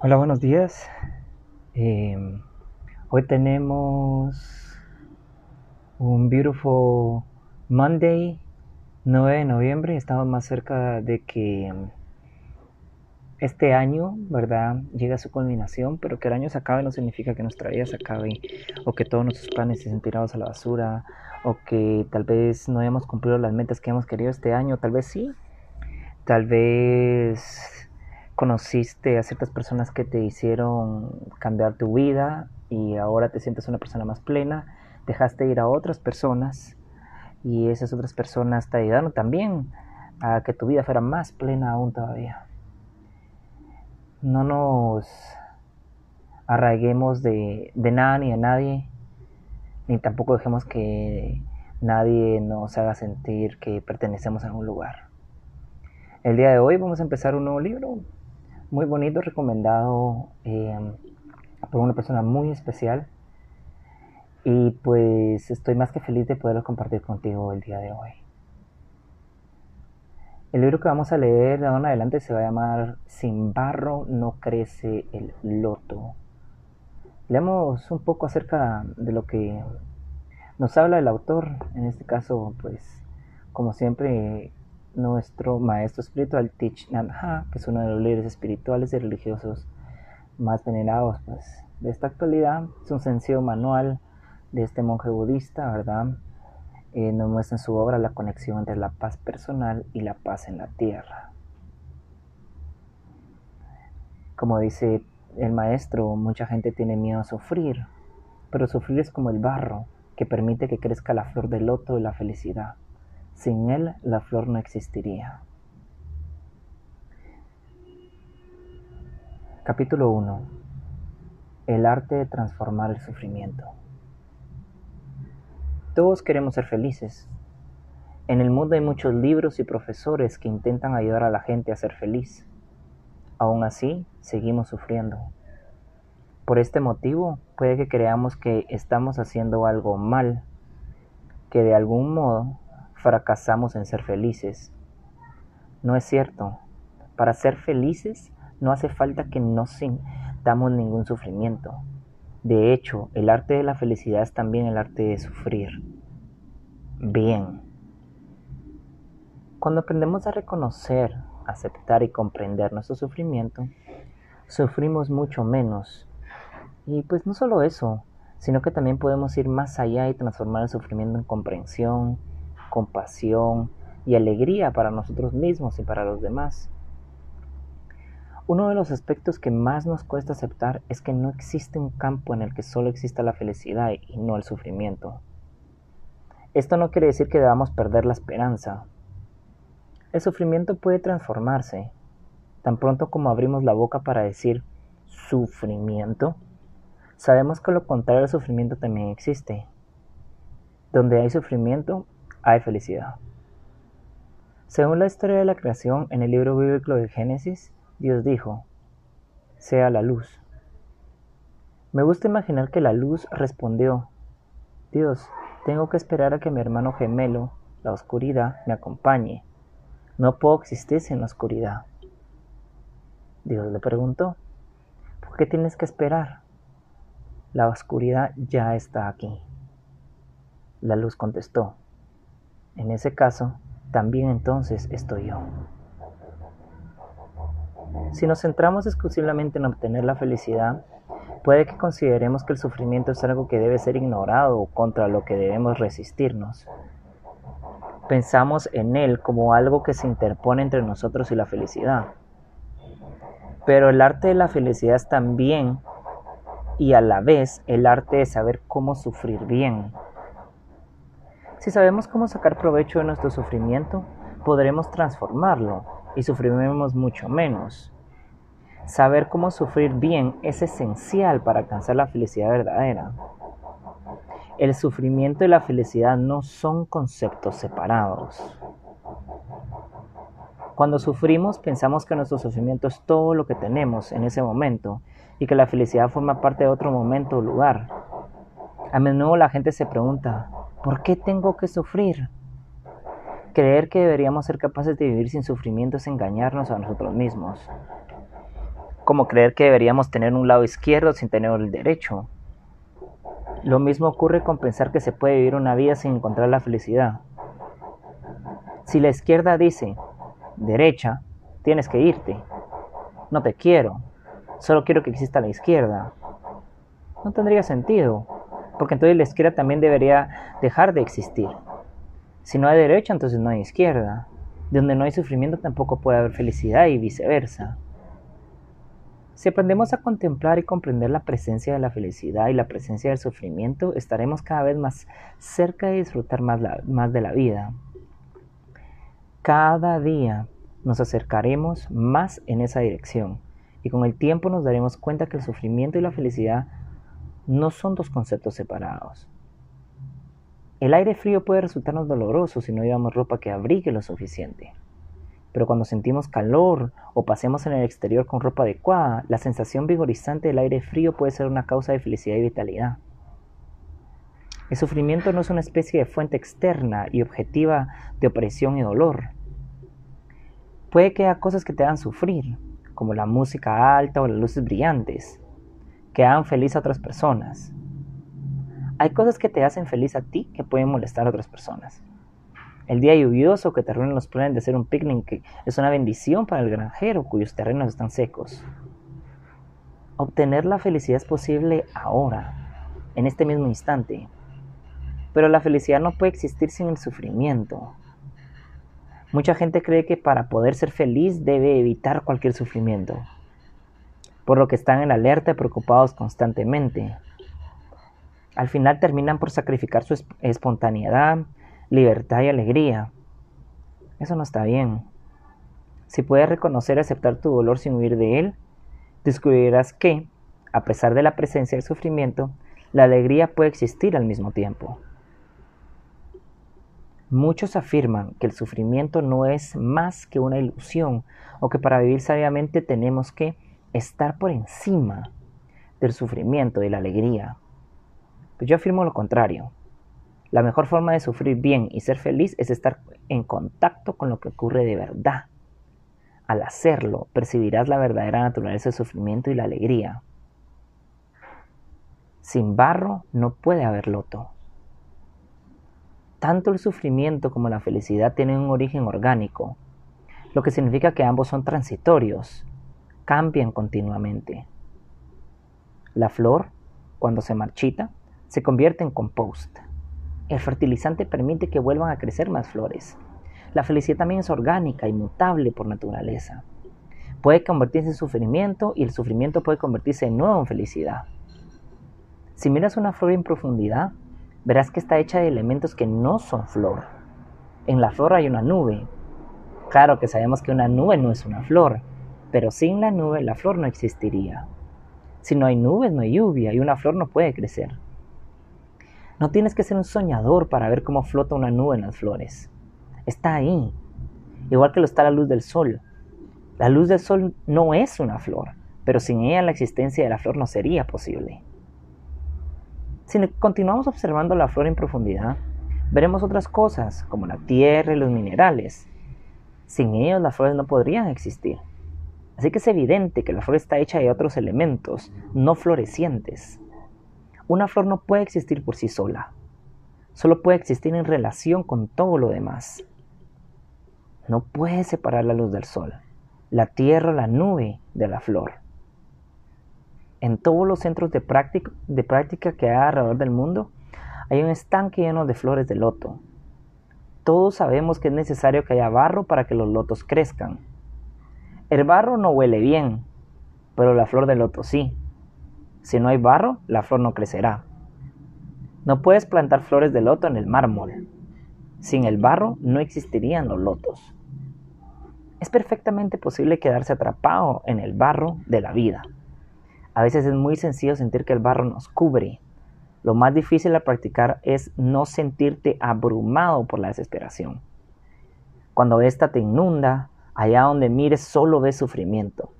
Hola, buenos días. Eh, hoy tenemos un beautiful Monday, 9 de noviembre. Estamos más cerca de que este año, ¿verdad?, llegue a su culminación, pero que el año se acabe no significa que nuestra vida se acabe o que todos nuestros planes estén tirados a la basura o que tal vez no hayamos cumplido las metas que hemos querido este año. Tal vez sí. Tal vez conociste a ciertas personas que te hicieron cambiar tu vida y ahora te sientes una persona más plena, dejaste ir a otras personas y esas otras personas te ayudaron también a que tu vida fuera más plena aún todavía. No nos arraiguemos de, de nada ni de nadie, ni tampoco dejemos que nadie nos haga sentir que pertenecemos a un lugar. El día de hoy vamos a empezar un nuevo libro, muy bonito, recomendado em, por una persona muy especial. Y pues estoy más que feliz de poderlo compartir contigo el día de hoy. El libro que vamos a leer de ahora en adelante se va a llamar Sin barro no crece el loto. Leemos un poco acerca de lo que nos habla el autor, en este caso, pues, como siempre, nuestro maestro espiritual Thich Nhat Hanh, que es uno de los líderes espirituales y religiosos más venerados pues, de esta actualidad. Es un sencillo manual de este monje budista, ¿verdad? Eh, nos muestra en su obra la conexión entre la paz personal y la paz en la tierra. Como dice el maestro, mucha gente tiene miedo a sufrir, pero sufrir es como el barro que permite que crezca la flor del loto de la felicidad. Sin él la flor no existiría. Capítulo 1. El arte de transformar el sufrimiento. Todos queremos ser felices. En el mundo hay muchos libros y profesores que intentan ayudar a la gente a ser feliz. Aún así, seguimos sufriendo. Por este motivo, puede que creamos que estamos haciendo algo mal, que de algún modo fracasamos en ser felices. No es cierto. Para ser felices no hace falta que no sintamos ningún sufrimiento. De hecho, el arte de la felicidad es también el arte de sufrir. Bien. Cuando aprendemos a reconocer, aceptar y comprender nuestro sufrimiento, sufrimos mucho menos. Y pues no solo eso, sino que también podemos ir más allá y transformar el sufrimiento en comprensión, compasión y alegría para nosotros mismos y para los demás. Uno de los aspectos que más nos cuesta aceptar es que no existe un campo en el que solo exista la felicidad y no el sufrimiento. Esto no quiere decir que debamos perder la esperanza. El sufrimiento puede transformarse. Tan pronto como abrimos la boca para decir sufrimiento, sabemos que lo contrario al sufrimiento también existe. Donde hay sufrimiento, hay felicidad. Según la historia de la creación en el libro bíblico de Génesis, Dios dijo, sea la luz. Me gusta imaginar que la luz respondió, Dios, tengo que esperar a que mi hermano gemelo, la oscuridad, me acompañe. No puedo existir sin la oscuridad. Dios le preguntó, ¿por qué tienes que esperar? La oscuridad ya está aquí. La luz contestó, en ese caso, también entonces estoy yo. Si nos centramos exclusivamente en obtener la felicidad, puede que consideremos que el sufrimiento es algo que debe ser ignorado o contra lo que debemos resistirnos. Pensamos en él como algo que se interpone entre nosotros y la felicidad. Pero el arte de la felicidad es también y a la vez el arte de saber cómo sufrir bien. Si sabemos cómo sacar provecho de nuestro sufrimiento, podremos transformarlo y sufriremos mucho menos. Saber cómo sufrir bien es esencial para alcanzar la felicidad verdadera. El sufrimiento y la felicidad no son conceptos separados. Cuando sufrimos pensamos que nuestro sufrimiento es todo lo que tenemos en ese momento y que la felicidad forma parte de otro momento o lugar. A menudo la gente se pregunta, ¿Por qué tengo que sufrir? Creer que deberíamos ser capaces de vivir sin sufrimiento es engañarnos a nosotros mismos. como creer que deberíamos tener un lado izquierdo sin tener el derecho. Lo mismo ocurre con pensar que se puede vivir una vida sin encontrar la felicidad. Si la izquierda dice, derecha, tienes que irte, no te quiero, solo quiero que exista la izquierda, no tendría sentido, porque entonces la izquierda también debería dejar de existir. Si no hay derecha, entonces no hay izquierda. De donde no hay sufrimiento tampoco puede haber felicidad y viceversa. Si aprendemos a contemplar y comprender la presencia de la felicidad y la presencia del sufrimiento, estaremos cada vez más cerca de disfrutar más, más de la vida. Cada día nos acercaremos más en esa dirección y con el tiempo nos daremos cuenta que el sufrimiento y la felicidad no son dos conceptos separados. El aire frío puede resultarnos doloroso si no llevamos ropa que abrigue lo suficiente. Pero cuando sentimos calor o pasemos en el exterior con ropa adecuada, la sensación vigorizante del aire frío puede ser una causa de felicidad y vitalidad. El sufrimiento no es una especie de fuente externa y objetiva de opresión y dolor. Puede que haya cosas que te hagan sufrir, como la música alta o las luces brillantes, que hagan feliz a otras personas. Hay cosas que te hacen feliz a ti que pueden molestar a otras personas. El día lluvioso que te arruinan los planes de hacer un picnic es una bendición para el granjero cuyos terrenos están secos. Obtener la felicidad es posible ahora, en este mismo instante. Pero la felicidad no puede existir sin el sufrimiento. Mucha gente cree que para poder ser feliz debe evitar cualquier sufrimiento, por lo que están en alerta y preocupados constantemente. Al final terminan por sacrificar su espontaneidad, libertad y alegría. Eso no está bien. Si puedes reconocer y aceptar tu dolor sin huir de él, descubrirás que, a pesar de la presencia del sufrimiento, la alegría puede existir al mismo tiempo. Muchos afirman que el sufrimiento no es más que una ilusión o que para vivir sabiamente tenemos que estar por encima del sufrimiento y la alegría. Pues yo afirmo lo contrario. La mejor forma de sufrir bien y ser feliz es estar en contacto con lo que ocurre de verdad. Al hacerlo, percibirás la verdadera naturaleza del sufrimiento y la alegría. Sin barro no puede haber loto. Tanto el sufrimiento como la felicidad tienen un origen orgánico, lo que significa que ambos son transitorios, cambian continuamente. La flor, cuando se marchita, se convierte en compost. El fertilizante permite que vuelvan a crecer más flores. La felicidad también es orgánica y mutable por naturaleza. Puede convertirse en sufrimiento y el sufrimiento puede convertirse en nuevo en felicidad. Si miras una flor en profundidad, verás que está hecha de elementos que no son flor. En la flor hay una nube. Claro que sabemos que una nube no es una flor, pero sin la nube la flor no existiría. Si no hay nubes no hay lluvia y una flor no puede crecer. No tienes que ser un soñador para ver cómo flota una nube en las flores. Está ahí, igual que lo está la luz del sol. La luz del sol no es una flor, pero sin ella la existencia de la flor no sería posible. Si continuamos observando la flor en profundidad, veremos otras cosas, como la tierra y los minerales. Sin ellos las flores no podrían existir. Así que es evidente que la flor está hecha de otros elementos, no florecientes. Una flor no puede existir por sí sola. Solo puede existir en relación con todo lo demás. No puede separar la luz del sol, la tierra la nube de la flor. En todos los centros de práctica, de práctica que hay alrededor del mundo, hay un estanque lleno de flores de loto. Todos sabemos que es necesario que haya barro para que los lotos crezcan. El barro no huele bien, pero la flor de loto sí. Si no hay barro, la flor no crecerá. No puedes plantar flores de loto en el mármol. Sin el barro no existirían los lotos. Es perfectamente posible quedarse atrapado en el barro de la vida. A veces es muy sencillo sentir que el barro nos cubre. Lo más difícil de practicar es no sentirte abrumado por la desesperación. Cuando ésta te inunda, allá donde mires solo ves sufrimiento.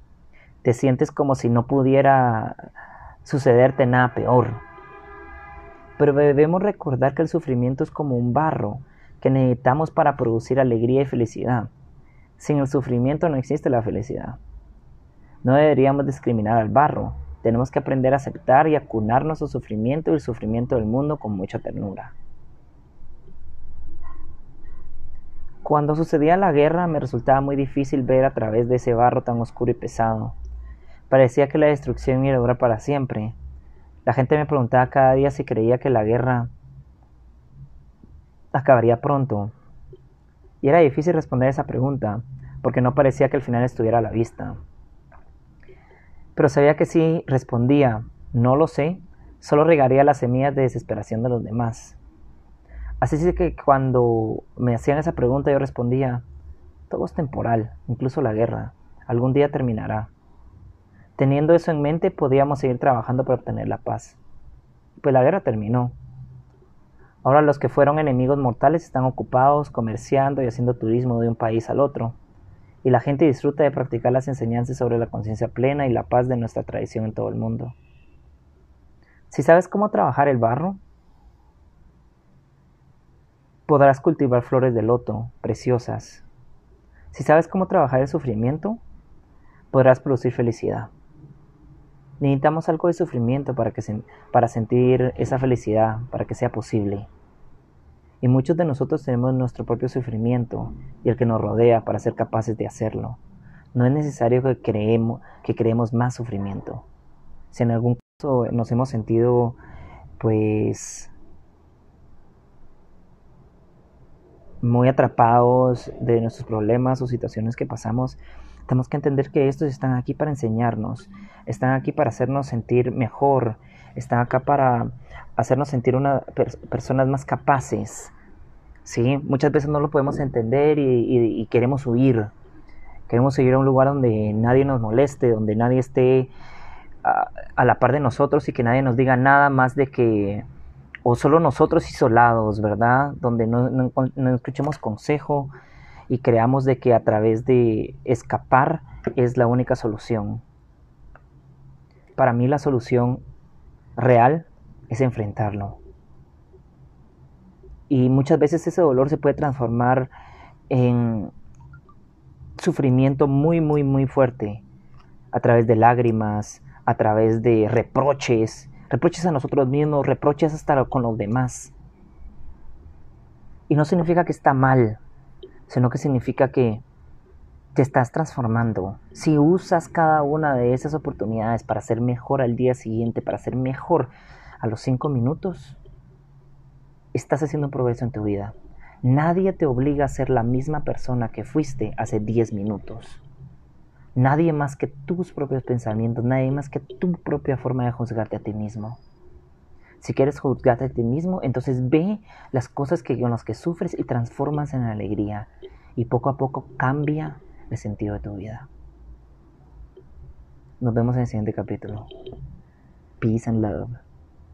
Te sientes como si no pudiera sucederte nada peor. Pero debemos recordar que el sufrimiento es como un barro que necesitamos para producir alegría y felicidad. Sin el sufrimiento no existe la felicidad. No deberíamos discriminar al barro. Tenemos que aprender a aceptar y acunar nuestro sufrimiento y el sufrimiento del mundo con mucha ternura. Cuando sucedía la guerra me resultaba muy difícil ver a través de ese barro tan oscuro y pesado. Parecía que la destrucción iba a durar para siempre. La gente me preguntaba cada día si creía que la guerra acabaría pronto. Y era difícil responder esa pregunta, porque no parecía que el final estuviera a la vista. Pero sabía que si respondía, no lo sé, solo regaría las semillas de desesperación de los demás. Así que cuando me hacían esa pregunta yo respondía, todo es temporal, incluso la guerra, algún día terminará. Teniendo eso en mente podíamos seguir trabajando para obtener la paz. Pues la guerra terminó. Ahora los que fueron enemigos mortales están ocupados comerciando y haciendo turismo de un país al otro. Y la gente disfruta de practicar las enseñanzas sobre la conciencia plena y la paz de nuestra tradición en todo el mundo. Si sabes cómo trabajar el barro, podrás cultivar flores de loto preciosas. Si sabes cómo trabajar el sufrimiento, podrás producir felicidad. Necesitamos algo de sufrimiento para, que para sentir esa felicidad, para que sea posible. Y muchos de nosotros tenemos nuestro propio sufrimiento y el que nos rodea para ser capaces de hacerlo. No es necesario que creemos, que creemos más sufrimiento. Si en algún caso nos hemos sentido pues muy atrapados de nuestros problemas o situaciones que pasamos, tenemos que entender que estos están aquí para enseñarnos, están aquí para hacernos sentir mejor, están acá para hacernos sentir una personas más capaces. ¿sí? Muchas veces no lo podemos entender y, queremos huir. Queremos ir a un lugar donde nadie nos moleste, donde nadie esté a, a la par de nosotros y que nadie nos diga nada más de que o solo nosotros isolados, ¿verdad? Donde no, escuchemos consejo y creamos de que a través de escapar es la única solución. Para mí la solución real es enfrentarlo. Y muchas veces ese dolor se puede transformar en sufrimiento muy, muy, muy fuerte a través de lágrimas, a través de reproches, reproches a nosotros mismos, reproches hasta con los demás. Y no significa que está mal, sino que significa que te estás transformando. Si usas cada una de esas oportunidades para ser mejor al día siguiente, para ser mejor a los cinco minutos, estás haciendo un progreso en tu vida. Nadie te obliga a ser la misma persona que fuiste hace diez minutos. Nadie más que tus propios pensamientos, nadie más que tu propia forma de juzgarte a ti mismo. Si quieres juzgarte a ti mismo, entonces ve las cosas que, con las que sufres y transformas en alegría. Y poco a poco cambia el sentido de tu vida. Nos vemos en el siguiente capítulo. Peace and love.